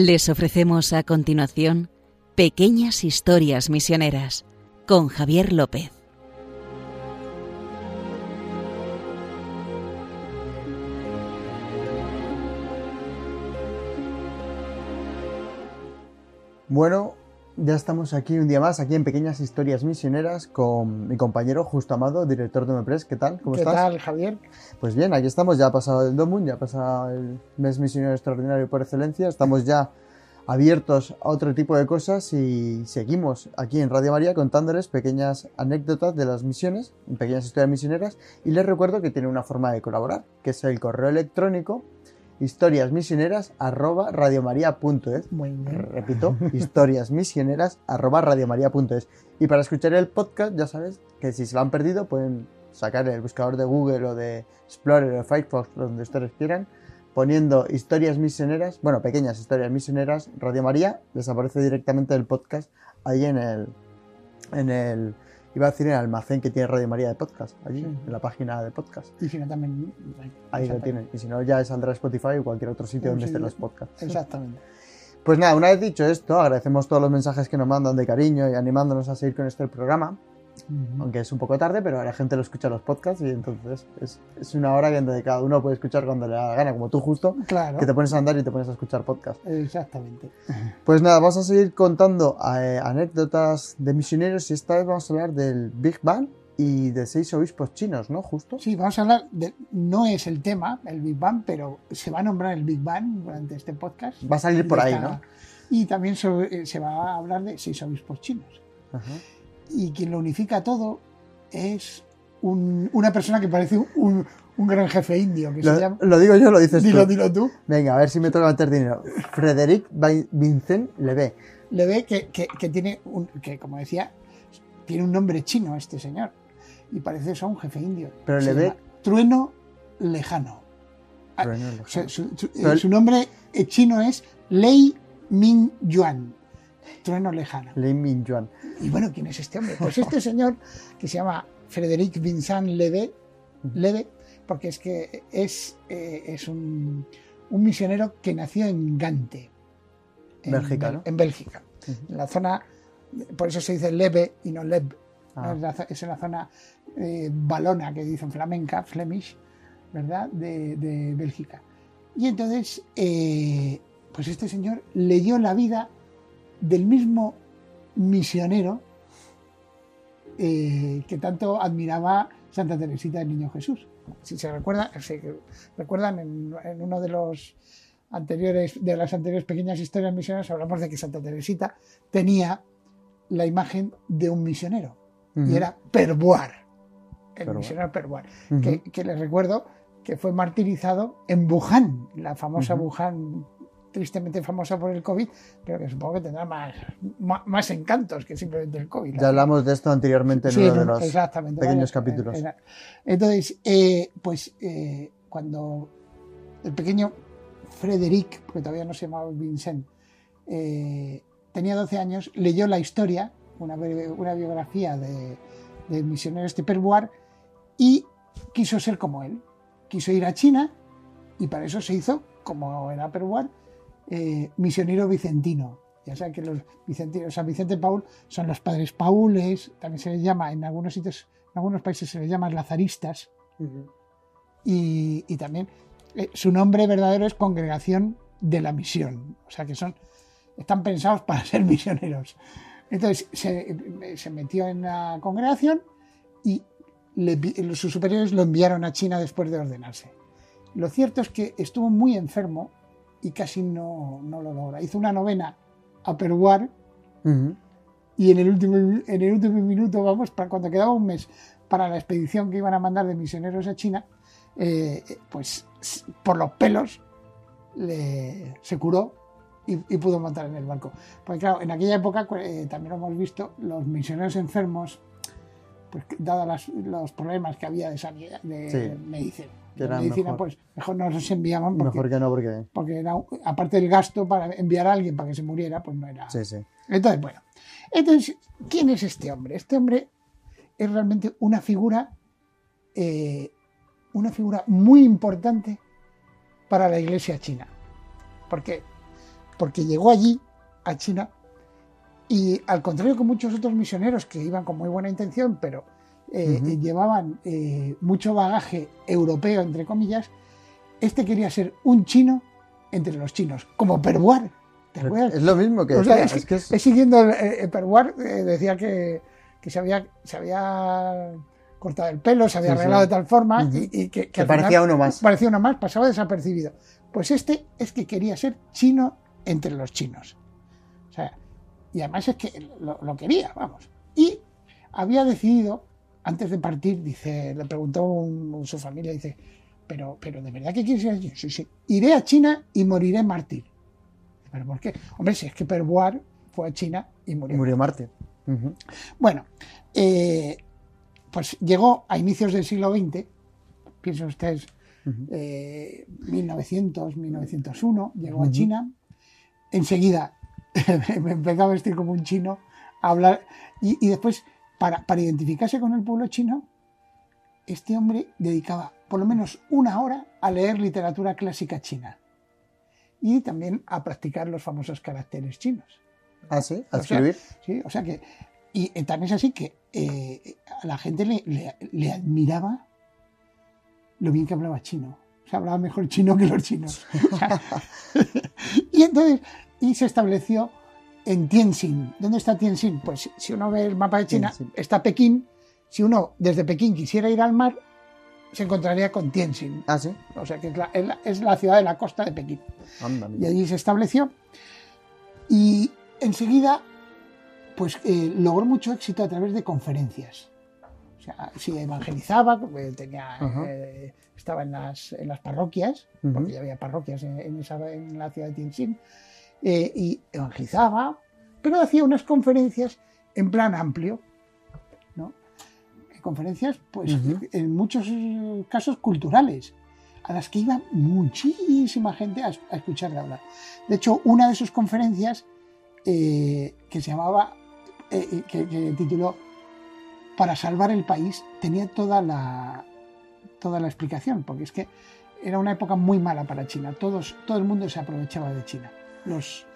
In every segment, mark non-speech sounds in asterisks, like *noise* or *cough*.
Les ofrecemos a continuación Pequeñas Historias Misioneras con Javier López. Bueno, ya estamos aquí un día más, aquí en Pequeñas Historias Misioneras, con mi compañero Justo Amado, director de MEPRES. ¿Qué tal? ¿Cómo ¿Qué tal, Javier? Pues bien, aquí estamos, ya ha pasado el Domun, ya ha pasado el mes misionero extraordinario por excelencia, estamos ya abiertos a otro tipo de cosas y seguimos aquí en Radio María contándoles pequeñas anécdotas de las misiones, pequeñas historias misioneras, y les recuerdo que tiene una forma de colaborar, que es el correo electrónico historiasmisioneras arroba radiomaria.es. Muy bien. Repito, historiasmisioneras arroba radiomaria.es. Y para escuchar el podcast, ya sabes que si se lo han perdido, pueden sacar el buscador de Google o de Explorer o Firefox, donde ustedes quieran, poniendo historias misioneras, bueno, pequeñas historias misioneras, Radio María, les aparece directamente el podcast ahí en el, en el iba a decir en el almacén que tiene Radio María de podcast, allí, en la página de podcast. Y si no, también. Ahí lo tienen. Y si no, ya saldrá Spotify o cualquier otro sitio donde estén los podcasts. Exactamente. Pues nada, una vez dicho esto, agradecemos todos los mensajes que nos mandan de cariño y animándonos a seguir con este programa aunque es un poco tarde, pero la gente lo escucha los podcasts y entonces es, una hora que cada uno puede escuchar cuando le da la gana, como tú justo, claro. que te pones a andar y te pones a escuchar podcasts. Exactamente. Pues nada, vamos a seguir contando eh, anécdotas de misioneros y esta vez vamos a hablar del Big Bang y de seis obispos chinos, ¿no? Justo. Sí, vamos a hablar de, no es el tema, el Big Bang, pero se va a nombrar el Big Bang durante este podcast. Va a salir por ahí, ¿no? Y también se, se va a hablar de seis obispos chinos. Ajá y quien lo unifica todo es una persona que parece un, gran jefe indio. Que lo, se llama... lo digo yo, lo dices dilo, tú. Dilo tú. Venga, a ver si me toca meter dinero. Frederic Vincent Leve. Leve, que, que, tiene, un, que como decía, tiene un nombre chino este señor. Y parece eso un jefe indio. Pero Leve. Trueno Lejano. Trueno ah, lejano. Su, su, nombre chino es Lei Min Yuan. Trueno Lejano. Lei Min Yuan. Y bueno, ¿quién es este hombre? Pues este *laughs* señor que se llama Frédéric Vincent Leve, Leve porque es que es, eh, es un, misionero que nació en Gante. En Bélgica, ¿no? En Bélgica. En la zona, por eso se dice Leve y no Leb. Ah. Es, en la zona eh, balona que dicen flamenca, Flemish, ¿verdad? De, Bélgica. Y entonces, eh, pues este señor leyó la vida del mismo misionero eh, que tanto admiraba Santa Teresita del Niño Jesús. Si se recuerda, recuerdan en, uno de los anteriores, de las anteriores pequeñas historias misioneras, hablamos de que Santa Teresita tenía la imagen de un misionero y era Perboar, el misionero Perboar, que, les recuerdo que fue martirizado en Wuhan, la famosa Wuhan tristemente famosa por el COVID, pero que supongo que tendrá más, más, encantos que simplemente el COVID. Ya hablamos de esto anteriormente en uno de los pequeños capítulos. Entonces, eh, pues eh, cuando el pequeño Frederic, porque todavía no se llamaba Vincent, eh, tenía 12 años, leyó la historia, una, una biografía de, del misionero este Perboar, y quiso ser como él. Quiso ir a China y para eso se hizo, como era Perboar, eh, misionero vicentino. Ya saben que los vicentinos, San Vicente Paul son los padres paules, también se les llama, en algunos sitios, en algunos países se les llama lazaristas. y, también eh, su nombre verdadero es Congregación de la Misión. O sea que son, están pensados para ser misioneros. Entonces se, metió en la congregación y sus superiores lo enviaron a China después de ordenarse. Lo cierto es que estuvo muy enfermo y casi no, no lo logra. Hizo una novena a Peruar y en el, último, en el último minuto, vamos, para cuando quedaba un mes para la expedición que iban a mandar de misioneros a China, eh, pues por los pelos se curó y, pudo montar en el barco. Porque claro, en aquella época eh, también lo hemos visto, los misioneros enfermos, pues dados los problemas que había de sanidad, de medicina medicina, pues mejor no los enviaban. Porque, mejor que no, porque. Porque era, aparte del gasto para enviar a alguien para que se muriera, pues no era. Sí, sí. Entonces, bueno. Entonces, ¿quién es este hombre? Este hombre es realmente una figura. Eh, una figura muy importante para la iglesia china. Porque porque llegó allí, a China, y al contrario que muchos otros misioneros que iban con muy buena intención, pero eh, Ujú. llevaban eh, mucho bagaje europeo, entre comillas, este quería ser un chino entre los chinos, como Perbuar. ¿Te acuerdas? Es lo mismo que O sea, es, es que es- es siguiendo eh, decía que, que se, había, se había cortado el pelo, se había Sí, sí. arreglado de tal forma y, y que, parecía uno más. parecía uno más, pasaba desapercibido. Pues este es que quería ser chino entre los chinos. O sea, y además es que lo, lo quería, vamos. Y había decidido, antes de partir, dice, le preguntó un- su familia, dice, pero, pero ¿de verdad que quieres ir allí? Sí, sí. Iré a China y moriré mártir. ¿Pero por qué? Hombre, si es que Perboar fue a China y murió. Murió. Ujú. Bueno, eh, pues llegó a inicios del siglo XX, piensen ustedes, eh, 1900, 1901, llegó a. China, enseguida me *laughs* empezó a vestir como un chino, a hablar, y, y después, para, para identificarse con el pueblo chino, este hombre dedicaba por lo menos una hora a leer literatura clásica china y también a practicar los famosos caracteres chinos. Ah, sí, a O sea, escribir. Sí, o sea que. Y eh, también es así que eh, a la gente le, le- le admiraba lo bien que hablaba chino. O sea, hablaba mejor chino que los chinos. *laughs* Y entonces, y se estableció en Tianjin. ¿Dónde está Tianjin? Pues si uno ve el mapa de China, Tianjin. está Pekín. Si uno desde Pekín quisiera ir al mar, se encontraría con Tianjin. Ah, sí. O sea que es la, es ciudad de la costa de Pekín Anda, y allí se estableció y enseguida pues eh, logró mucho éxito a través de conferencias. O sea, se evangelizaba, tenía, eh, estaba en las, en las parroquias, porque ya había parroquias en, en esa- en la ciudad de Tianjin, eh, y evangelizaba, pero hacía unas conferencias en plan amplio, ¿no? Conferencias, pues, en muchos eh, casos culturales, a las que iba muchísima gente a, a escucharle hablar. De hecho, una de sus conferencias, eh, que se llamaba, eh, eh, que, que tituló Para salvar el país, tenía toda la, toda la explicación, porque es que era una época muy mala para China. Todos, todo el mundo se aprovechaba de China. Los,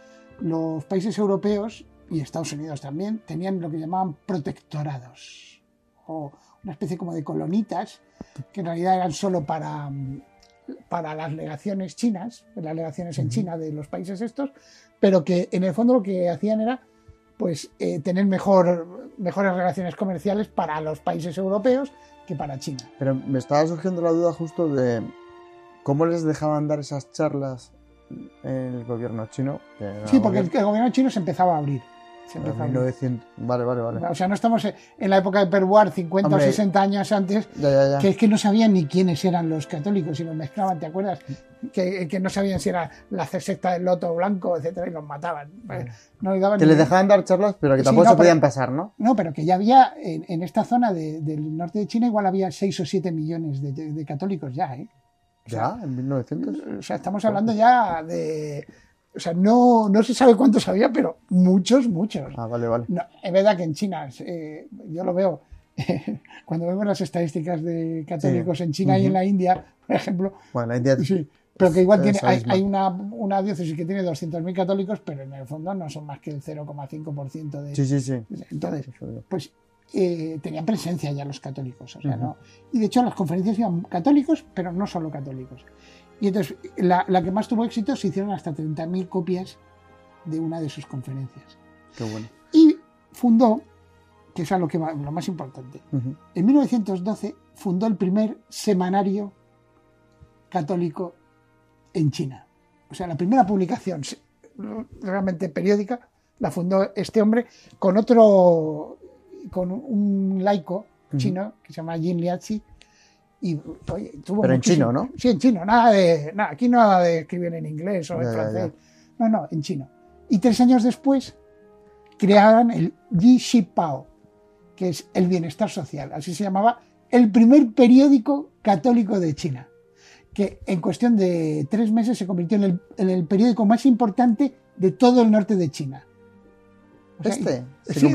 los países europeos y Estados Unidos también tenían lo que llamaban protectorados, o una especie como de colonitas, que en realidad eran solo para, para las legaciones chinas, las legaciones en. China de los países estos, pero que en el fondo lo que hacían era pues eh, tener mejor, mejores relaciones comerciales para los países europeos que para China. Pero me estaba surgiendo la duda justo de cómo les dejaban dar esas charlas el gobierno chino. Sí, porque el, gobierno- el gobierno chino se empezaba a abrir. Se en empezó a abrir. 1900. Vale, vale, vale. O sea, no estamos en la época de Perbuar, 50 Hombre. o 60 años antes, Ya, ya, ya. que es que no sabían ni quiénes eran los católicos y los mezclaban, ¿te acuerdas? Que, que no sabían si era la secta del loto blanco, etcétera, y los mataban. No le daban Que ni- les dejaban dar charlas, pero que Sí, tampoco no, se podían pero- pasar, ¿no? No, pero que ya había, en, en esta zona de- del norte de China, igual había 6 o 7 millones de, de- de católicos ya, ¿eh? Ya, en 1900. O sea, estamos hablando ya de... O sea, no, no se sabe cuántos había, pero muchos, muchos. Ah, vale, vale. No, es verdad que en China, eh, yo lo veo, *laughs* cuando vemos las estadísticas de católicos en China y en la India, por ejemplo, Bueno, la India. sí, pero que igual tiene, hay, hay una, una diócesis que tiene 200.000 católicos, pero en el fondo no son más que el 0,5% de... Sí, sí, sí. Entonces, pues eh, tenían presencia ya los católicos. O sea, Ujú. ¿no? Y de hecho a las conferencias iban católicos, pero no solo católicos. Y entonces la, la que más tuvo éxito se hicieron hasta 30.000 copias de una de sus conferencias. Qué bueno. Y fundó, que es a lo, que lo más importante, Ujú. en 1912 fundó el primer semanario católico en China. O sea, la primera publicación realmente periódica la fundó este hombre con otro, con un laico chino que se llama Jin Liazi. Y, oye, tuvo Pero en chino, ¿no? Sí, en chino. Nada de, nada, aquí nada de escribir en inglés o en Ya, ya, francés. No, no, en chino. Y tres años después crearon el Yi Shi Pao, que es el bienestar social. Así se llamaba el primer periódico católico de China, que en cuestión de tres meses se convirtió en el, en el periódico más importante de todo el norte de China. O sea, Este, se sí.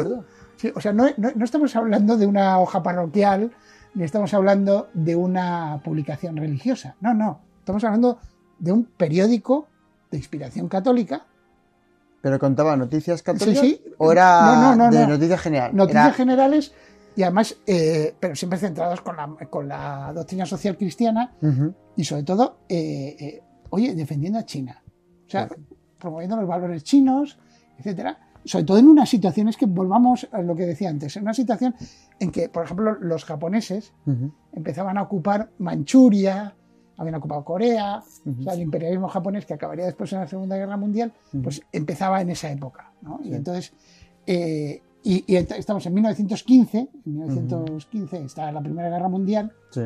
Sí, o sea, no, no- no estamos hablando de una hoja parroquial, ni estamos hablando de una publicación religiosa. No, no. Estamos hablando de un periódico de inspiración católica ¿Pero contaba noticias católicas? Sí, sí. ¿O era No, no, no, de no. noticias general? Noticias Era- generales y además, eh, pero siempre centradas con la, con la doctrina social cristiana y sobre todo, eh, eh, oye, defendiendo a China. O sea, promoviendo los valores chinos, etcétera. Sobre todo en unas situaciones que volvamos a lo que decía antes, en una situación en que, por ejemplo, los japoneses empezaban a ocupar Manchuria, habían ocupado Corea, Ujú. o sea, el imperialismo japonés que acabaría después en la Segunda Guerra Mundial, pues empezaba en esa época. ¿no? Y entonces, eh, y, estamos en 1915, en 1915 está la Primera Guerra Mundial, Sí.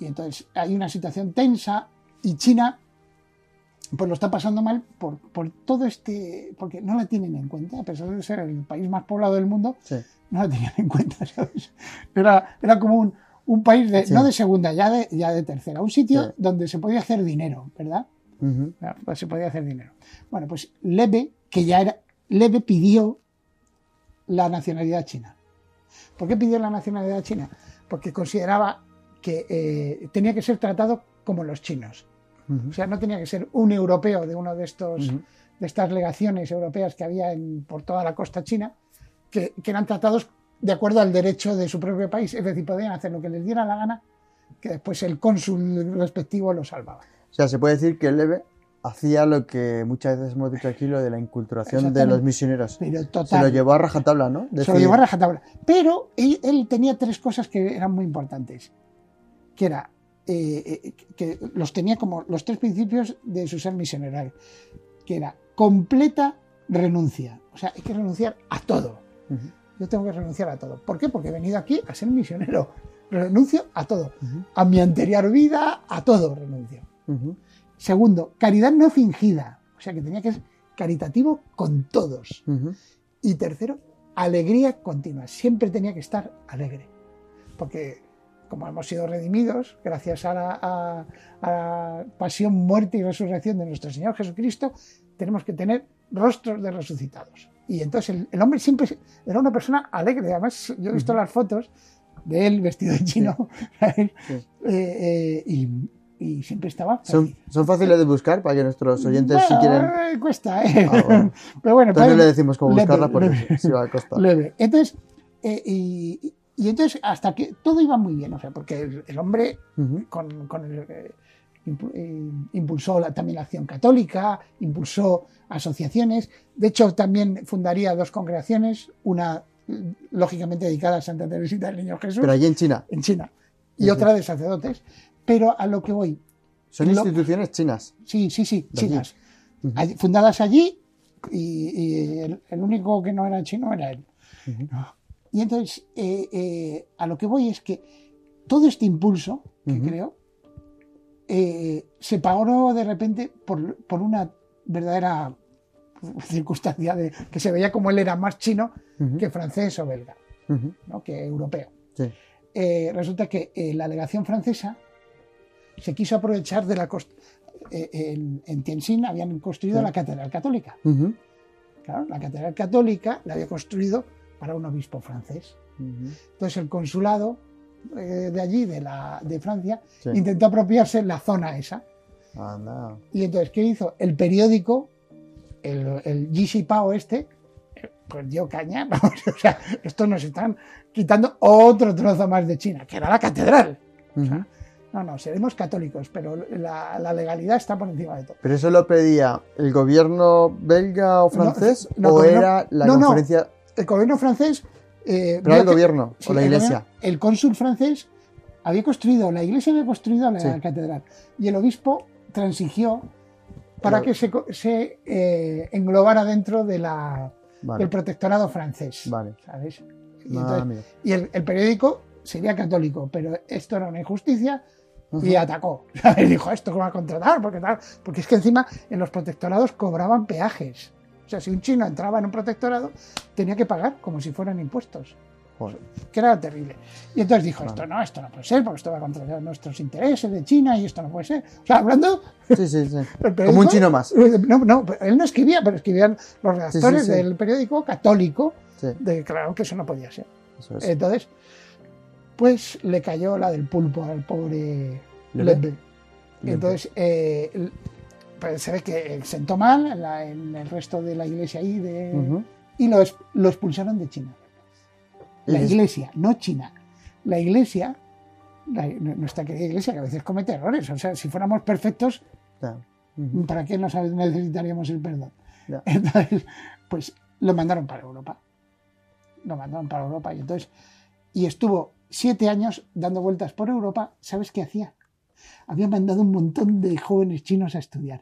y entonces hay una situación tensa y China pues lo está pasando mal por, por todo este, porque no la tienen en cuenta, a pesar de ser el país más poblado del mundo, Sí. no la tenían en cuenta, ¿sabes? Era, era como un, un país, de, Sí. no de segunda, ya de, ya de tercera, un sitio Sí. donde se podía hacer dinero, ¿verdad? Ya, pues se podía hacer dinero. Bueno, pues Leve, que ya era, Leve pidió la nacionalidad china. ¿Por qué pidió la nacionalidad china? Porque consideraba que eh, tenía que ser tratado como los chinos. Ujú. O sea, no tenía que ser un europeo de uno de estos Ujú. de estas legaciones europeas que había en- por toda la costa china, que, que eran tratados de acuerdo al derecho de su propio país. Es decir, podían hacer lo que les diera la gana, que después el cónsul respectivo lo salvaba. O sea, se puede decir que Leve hacía lo que muchas veces hemos dicho aquí, lo de la inculturación de los misioneros. Pero Se total. lo llevó a rajatabla, ¿no? Se lo Decir- llevó a rajatabla. Pero él, él tenía tres cosas que eran muy importantes. Que era eh, eh, que los tenía como los tres principios de su ser misionero. Que era completa renuncia. O sea, hay que renunciar a todo. Yo tengo que renunciar a todo. ¿Por qué? Porque he venido aquí a ser misionero. Renuncio a todo. A mi anterior vida, a todo renuncio. Segundo, caridad no fingida. O sea que tenía que ser caritativo con todos. Y tercero, alegría continua. Siempre tenía que estar alegre. Porque como hemos sido redimidos, gracias a la, a- a la pasión, muerte y resurrección de nuestro Señor Jesucristo, tenemos que tener rostros de resucitados. Y entonces el, el hombre siempre era una persona alegre. Además, yo he visto las fotos de él vestido de chino *laughs* ¿sabes? Sí. Eh, eh, y, y siempre estaba Son, son fáciles de buscar para que nuestros oyentes, si Bueno, quieren. eh, Cuesta, ¿eh? Ah, bueno. *laughs* Pero bueno, Entonces le decimos cómo buscarla porque leve. sí va a costar. leve. Entonces, eh, y, y entonces hasta que todo iba muy bien, o sea, porque el, el hombre con, con el, eh, eh, impulsó la- también la acción católica, impulsó asociaciones, de hecho también fundaría dos congregaciones, una eh, lógicamente dedicada a Santa Teresita del Niño Jesús. Pero allí en China. En China. Y otra de sacerdotes, pero a lo que voy, son Lo- instituciones chinas. sí, sí, sí, chinas. Allí- fundadas allí y, y el, el único que no era chino era él. Y entonces, eh, eh, a lo que voy es que todo este impulso que creo eh, se pagó de repente por, por una verdadera *laughs* circunstancia de que se veía como él era más chino que francés o belga. ¿no? que europeo. Sí. Resulta que la legación francesa se quiso aprovechar de la costa. en, en Tianjin habían construido Sí. la catedral católica. Claro, la catedral católica la había construido para un obispo francés. ujú. Entonces el consulado eh, de allí, de, la, de Francia, Sí. intentó apropiarse la zona esa. Y entonces, ¿qué hizo? El periódico, el, el Gixi Pao este, eh, pues dio caña. *laughs* Vamos, o sea, estos nos están quitando otro trozo más de China, que era la catedral. O sea, Ujú. no, no, seremos católicos, pero la, la legalidad está por encima de todo. ¿Pero eso lo pedía el gobierno belga o francés no, o gobierno- era la no, no. conferencia? El gobierno francés... eh, Pero el que- gobierno Sí, o la el iglesia. gobierno- El cónsul francés había construido, la iglesia había construido la Sí. catedral y el obispo transigió para Pero- que se, se eh, englobara dentro de la, Vale. del protectorado francés. Vale. ¿sabes? Y, Ah, entonces- amigo. y el, el periódico sería católico, pero esto era una injusticia y atacó. *laughs* ¿sabes? Dijo, esto que va a contratar, porque tal. Porque es que encima en los protectorados cobraban peajes. O sea, si un chino entraba en un protectorado, tenía que pagar como si fueran impuestos Joder. que era terrible. Y entonces dijo, esto no, esto no puede ser, porque esto va contra nuestros intereses de China y esto no puede ser. O sea, hablando... Sí, sí, sí. *laughs* el Como un chino más. No, no, él no escribía, pero escribían los redactores sí. del periódico católico, de claro que eso no podía ser. es. Entonces, pues le cayó la del pulpo al pobre Leve. Lebe. Entonces, eh, pues se ve que sentó mal en, la- en el resto de la iglesia ahí de, y lo, expulsaron de China. La iglesia, no China. La iglesia, la- nuestra querida iglesia, que a veces comete errores. O sea, si fuéramos perfectos, Ya. Ujú. ¿para qué nos necesitaríamos el perdón? *laughs* Entonces, pues lo mandaron para Europa. Lo mandaron para Europa y entonces, y estuvo siete años dando vueltas por Europa. ¿Sabes qué hacía? Había mandado un montón de jóvenes chinos a estudiar.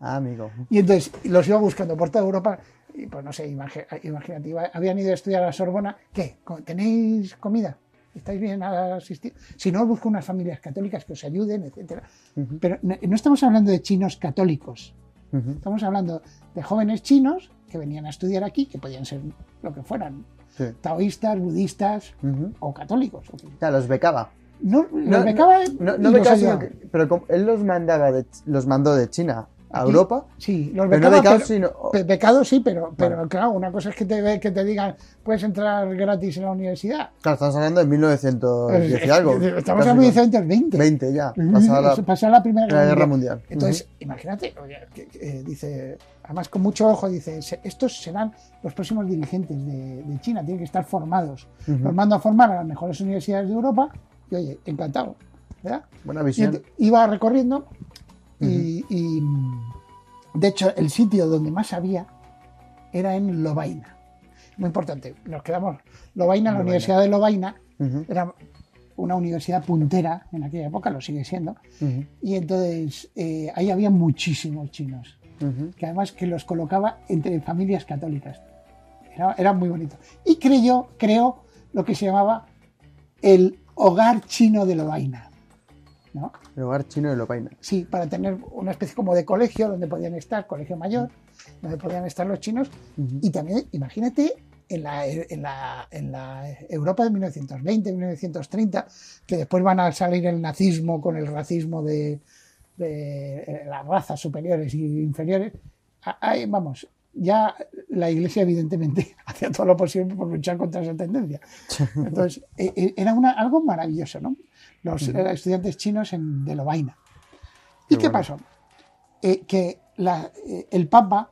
Ah, amigo. Y entonces los iba buscando por toda Europa. Y pues no sé, imagínate, habían ido a estudiar a la Sorbona. ¿Qué? ¿Co- ¿Tenéis comida? ¿Estáis bien asistidos? Si no, os busco unas familias católicas que os ayuden, etcétera. Ujú. Pero no, no estamos hablando de chinos católicos. Estamos hablando de jóvenes chinos que venían a estudiar aquí, que podían ser lo que fueran, Sí. taoístas, budistas o católicos. o Ya, los becaba. No, No, los becaba No, no ayudaba. que- pero como él los mandaba de, los mandó de China a Europa, Sí, los pero no becados, sino... Pecado sí, pero, pero Vale. claro, una cosa es que te, que te digan, puedes entrar gratis en la universidad. Claro, estamos hablando de 1910 y algo. Estamos casi hablando de 1920. 20 ya, pasada la, pasó la Primera la Guerra Mundial. Entonces, imagínate, oye, que- que, eh, dice, además con mucho ojo, dice, "Se- estos serán los próximos dirigentes de, de China, tienen que estar formados. Ujú. Los mando a formar a las mejores universidades de Europa y, oye, encantado. ¿verdad? Buena visión. iba recorriendo y, y, de hecho el sitio donde más había era en Lovaina. Muy importante, nos quedamos. Lovaina, la. Universidad de Lovaina, Ujú, era una universidad puntera en aquella época, lo sigue siendo, y entonces eh, ahí había muchísimos chinos, que además que los colocaba entre familias católicas. Era, era muy bonito. Y creyó, creó lo que se llamaba el hogar chino de Lovaina. ¿no? El hogar chino de Lopaina. Sí, para tener una especie como de colegio donde podían estar, colegio mayor, donde podían estar los chinos. Y también, imagínate, en la, en la, en la Europa de 1920, 1930, que después van a salir el nazismo con el racismo de, de, eh, las razas superiores y inferiores. Ahí, vamos, ya la iglesia evidentemente *laughs* hacía todo lo posible por luchar contra esa tendencia. Entonces, eh, eh, era una, algo maravilloso, ¿no? Los eh, estudiantes chinos en, de Lovaina. ¿Y Qué qué bueno. pasó? Eh, que la- eh, el Papa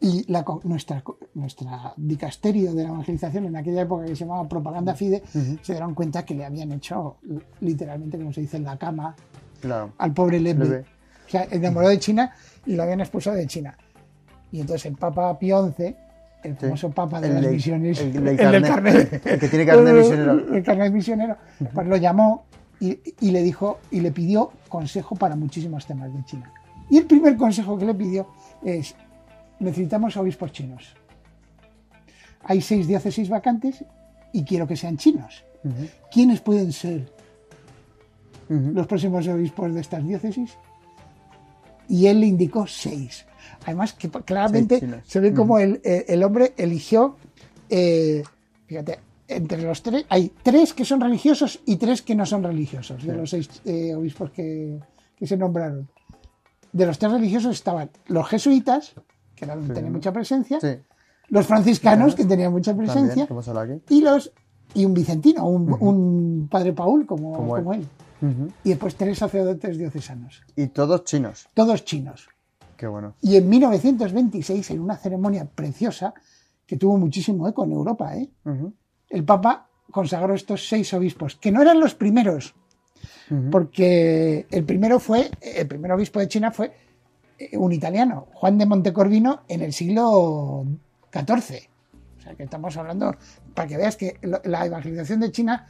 y la nuestra, nuestra dicasterio de la evangelización en aquella época que se llamaba Propaganda Fide, Ujú. se dieron cuenta que le habían hecho literalmente, como se dice, en la cama Claro. al pobre Lepe. Lepe. O sea, enamoró de China y lo habían expulsado de China. Y entonces el Papa Pío XI, el famoso Papa de El las misiones, el del del carnet. carnet- *laughs* El que tiene *laughs* carnet misionero. el carnet misionero, pues lo llamó y, y le dijo y le pidió consejo para muchísimos temas de China. Y el primer consejo que le pidió es necesitamos obispos chinos. Hay seis diócesis vacantes y quiero que sean chinos. Ujú, ¿Quiénes pueden ser los próximos obispos de estas diócesis? Y él le indicó seis. Además, que claramente se ve como el, el- el hombre eligió, eh, fíjate, entre los tres, hay tres que son religiosos y tres que no son religiosos, de los seis eh, obispos que, que se nombraron. De los tres religiosos estaban los jesuitas, que eran, tenían mucha presencia, los franciscanos, que tenían mucha presencia, y los y un vicentino, un, un padre Paul como, Como él. como él. Ujú. Y después tres sacerdotes diocesanos, Y todos chinos. todos chinos. Qué bueno. Y en 1926, en una ceremonia preciosa que tuvo muchísimo eco en Europa, ¿eh? El Papa consagró estos seis obispos, que no eran los primeros, porque el primero fue, el primer obispo de China fue eh, un italiano, Juan de Montecorvino, en el siglo XIV. O sea, que estamos hablando, para que veas que la evangelización de China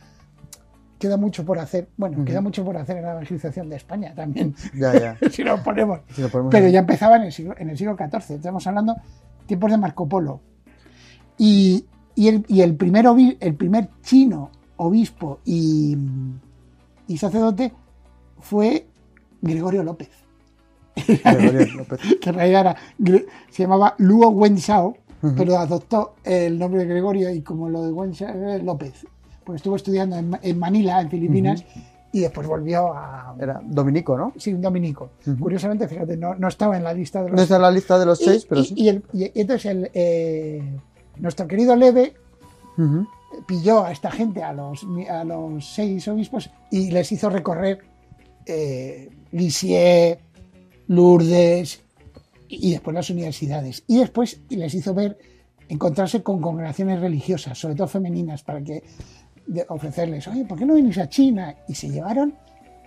queda mucho por hacer. Bueno, queda mucho por hacer en la evangelización de España también, *laughs* Ya, ya. *laughs* si lo ponemos. Si lo ponemos Pero ya empezaba en el siglo, en el siglo XIV. Estamos hablando tiempos de Marco Polo. Y, y el, y el primer, el primer chino obispo y, y sacerdote fue Gregorio López. *laughs* Gregorio López. Que en realidad era se llamaba Luo Wenshao, pero adoptó el nombre de Gregorio y como lo de Wenshao era López. Pues estuvo estudiando en, Ma- en Manila, en Filipinas, y después volvió a. Era dominico, ¿no? Sí, un dominico. Curiosamente, fíjate, no, no estaba en la lista de los No está en la lista de los y- seis, pero y, sí. y el- y entonces el, eh, nuestro querido Leve pilló a esta gente, a los, a los seis obispos, y les hizo recorrer eh, Lisieux, Lourdes y después las universidades. Y después les hizo ver, encontrarse con congregaciones religiosas, sobre todo femeninas, para que de ofrecerles, oye, ¿por qué no venís a China? Y se llevaron,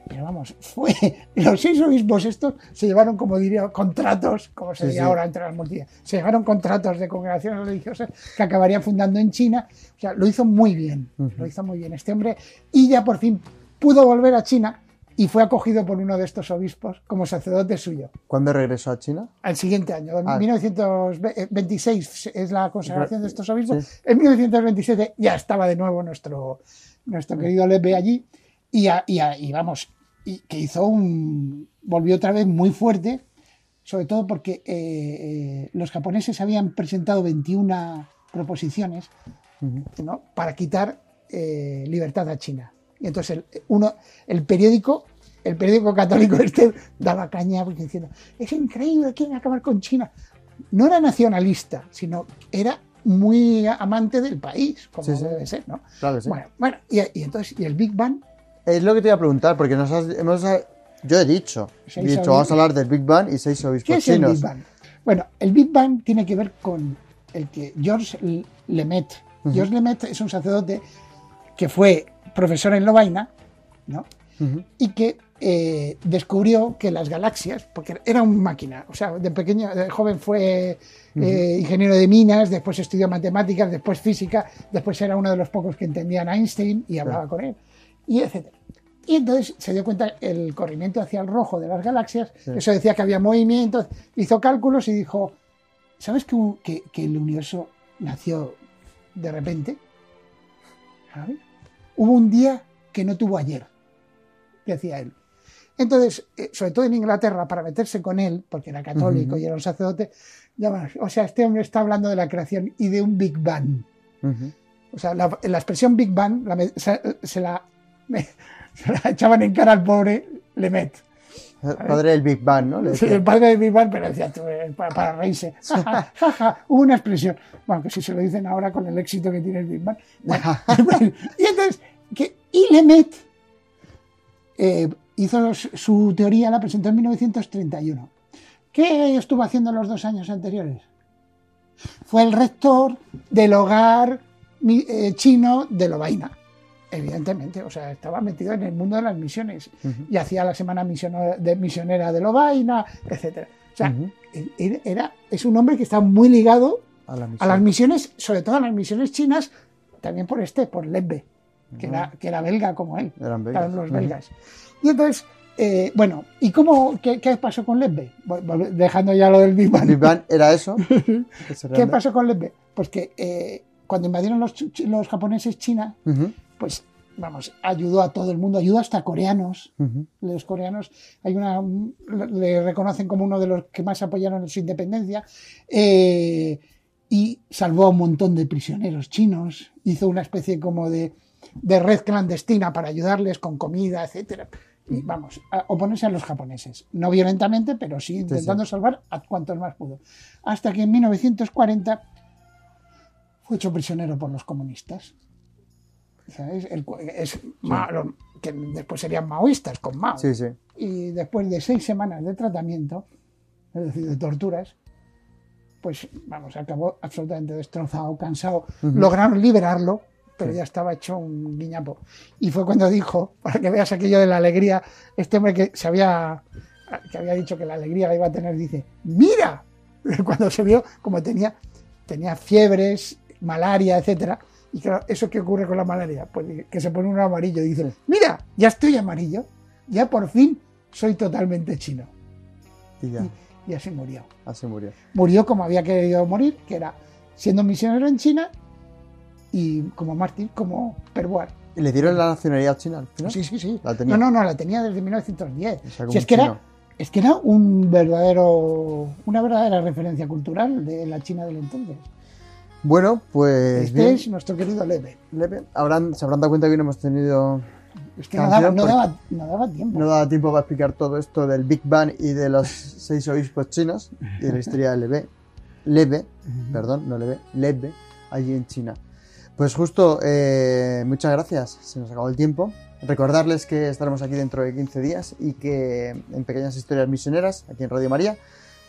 pero vamos, *laughs* fue, los seis obispos estos se llevaron, como diría, contratos, como se Sí, diría sí. ahora entre las multitudes, se llevaron contratos de congregaciones religiosas que acabarían fundando en China. O sea, lo hizo muy bien, lo hizo muy bien este hombre, y ya por fin pudo volver a China y fue acogido por uno de estos obispos como sacerdote suyo. ¿Cuándo regresó a China? Al siguiente año, en Ah. 1926 es la consagración de estos obispos. Sí. En 1927 ya estaba de nuevo nuestro, nuestro querido Lepe allí y, a- y a- y vamos, y que hizo un. volvió otra vez muy fuerte, sobre todo porque eh, eh, los japoneses habían presentado 21 proposiciones ¿no? para quitar eh, libertad a China. Y entonces el, uno, el periódico, el periódico católico *laughs* este daba caña porque diciendo, es increíble, quieren acabar con China. No era nacionalista, sino era muy amante del país, como Sí, sí. debe ser, ¿no? Claro sí. Bueno, bueno y, y entonces, y el Big Bang, Es lo que te iba a preguntar, porque nos has- hemos, yo he dicho, he dicho, obispos. vamos a hablar del Big Bang y seis ¿qué obispos el chinos. Big Bang? Bueno, el Big Bang tiene que ver con el que Georges Lemet, Georges Lemet es un sacerdote que fue profesor en Lovaina, ¿no? Y que eh, descubrió que las galaxias, porque era un máquina, o sea, de pequeño, de joven fue eh, ingeniero de minas, después estudió matemáticas, después física, después era uno de los pocos que entendían a Einstein y hablaba con él, y etcétera. Y entonces se dio cuenta el corrimiento hacia el rojo de las galaxias, eso decía que había movimientos, hizo cálculos y dijo, ¿sabes que- que el universo nació de repente? ¿Sabes? Hubo un día que no tuvo ayer, decía él. Entonces, eh, sobre todo en Inglaterra, para meterse con él, porque era católico y era un sacerdote, llaman, o sea, este hombre está hablando de la creación y de un Big Bang. O sea, la, la expresión Big Bang la se, se la, me- *laughs* se la echaban en cara al pobre Lemet. El padre del Big Bang, ¿no? Sí, el padre de Big Bang, pero decía, tú, eh, para, para reírse. *laughs* Ja, ja, una expresión. Bueno, que si se lo dicen ahora con el éxito que tiene el Big Bang. Bueno, *laughs* y entonces, que, y Lemet eh, hizo su, teoría, la presentó en 1931. ¿Qué estuvo haciendo los dos años anteriores? Fue el rector del hogar eh, chino de Lovaina. Evidentemente, o sea, estaba metido en el mundo de las misiones y hacía la semana misionera de, misionera de Lovaina, etcétera. O sea, Ujú. era, era- es un hombre que está muy ligado A la a misión. las misiones, sobre todo a las misiones chinas, también por este, por Lebbe, que, era, que era belga como él. Eran belgas. Eran los belgas. Y entonces, eh, bueno, ¿y cómo, qué, qué pasó con Lebbe? Dejando ya lo del Big Bang. Big Bang era eso. *laughs* ¿Qué pasó con Lebbe? Pues que eh, cuando invadieron los, los japoneses China, pues vamos, ayudó a todo el mundo, ayudó hasta a coreanos. Los coreanos hay una, le reconocen como uno de los que más apoyaron su independencia eh, y salvó a un montón de prisioneros chinos. Hizo una especie como de, de red clandestina para ayudarles con comida, etcétera. Y vamos, a oponerse a los japoneses. No violentamente, pero sí intentando salvar a cuantos más pudo. Hasta que en 1940 fue hecho prisionero por los comunistas. Que después serían maoístas con Mao. Sí, sí. Y después de seis semanas de tratamiento, es decir, de torturas, pues vamos, acabó absolutamente destrozado, cansado. Lograron liberarlo, pero ya estaba hecho un guiñapo. Y fue cuando dijo, para que veas aquello de la alegría, este hombre que se había, que había dicho que la alegría la iba a tener, dice, mira, *laughs* cuando se vio como tenía, tenía fiebres, malaria, etcétera. Y claro, ¿eso qué ocurre con la malaria? Pues que se pone un amarillo y dice, mira, ya estoy amarillo, ya por fin soy totalmente chino. Y ya. Y así murió. Así murió. Murió como había querido morir, que era siendo misionero en China y como mártir, como Perbuar. ¿Y le dieron la nacionalidad china al final? Sí, sí, sí. La tenía. No, no, no, la tenía desde 1910. O sea, Si es que era, es que era un verdadero, una verdadera referencia cultural de la China del entonces. Bueno, pues este bien. es nuestro querido Leve. Leve. Habrán, se habrán dado cuenta que hoy no hemos tenido. Es que no daba, no, daba, no daba tiempo. No tiempo para explicar todo esto del Big Bang y de los seis obispos chinos y de la historia de Leve. Leve, perdón, no Leve, Leve, allí en China. Pues justo, eh, muchas gracias. Se nos acabó el tiempo. Recordarles que estaremos aquí dentro de 15 días y que en Pequeñas Historias Misioneras, aquí en Radio María.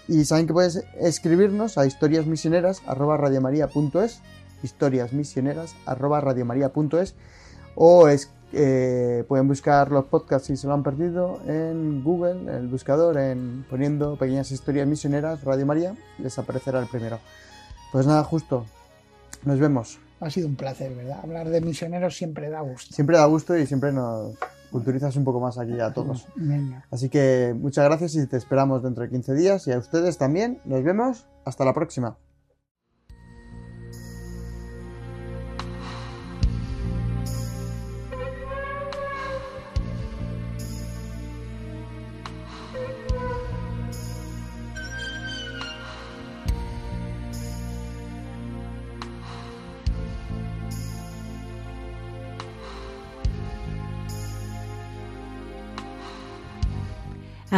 Y saben que puedes escribirnos a historiasmisioneras.radiomaría.es historiasmisioneras.radiomaría.es o es, eh, pueden buscar los podcasts si se lo han perdido en Google, en el buscador, en poniendo Pequeñas Historias Misioneras Radio María, les aparecerá el primero. Pues nada, justo. Nos vemos. Ha sido un placer, ¿verdad? Hablar de misioneros siempre da gusto. Siempre da gusto y siempre nos culturizas un poco más aquí a todos. Venga. Así que muchas gracias y te esperamos dentro de 15 días y a ustedes también. Nos vemos. Hasta la próxima.